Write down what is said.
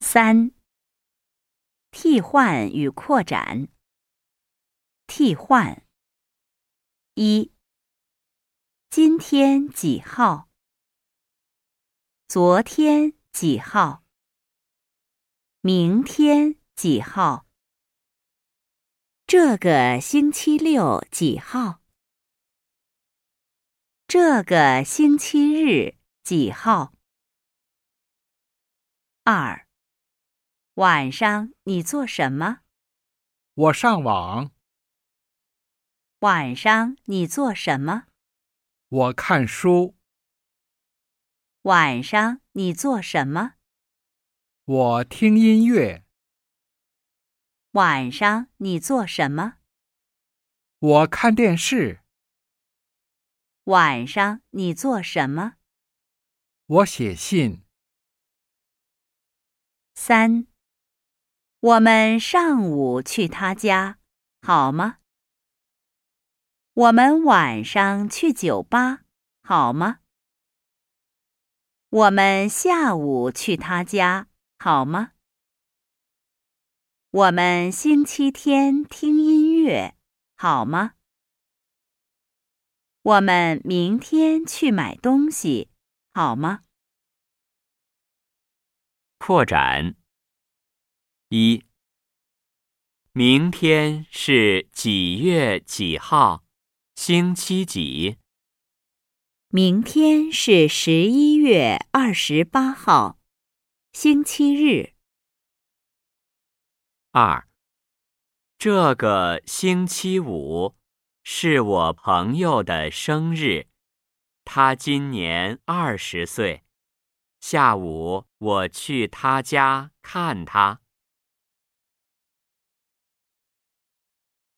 三、替换与扩展。替换：一、今天几号？昨天几号？明天几号？这个星期六几号？这个星期日几号？二、晚上你做什么？我上网。晚上你做什么？我看书。晚上你做什么？我听音乐。晚上你做什么？我看电视。晚上你做什么？我写信。三，我们上午去他家，好吗？我们晚上去酒吧，好吗？我们下午去他家，好吗？我们星期天听音乐，好吗？我们明天去买东西，好吗？扩展。一，明天是几月几号？星期几？明天是十一月二十八号，星期日。二，这个星期五是我朋友的生日，他今年二十岁。下午我去他家看他。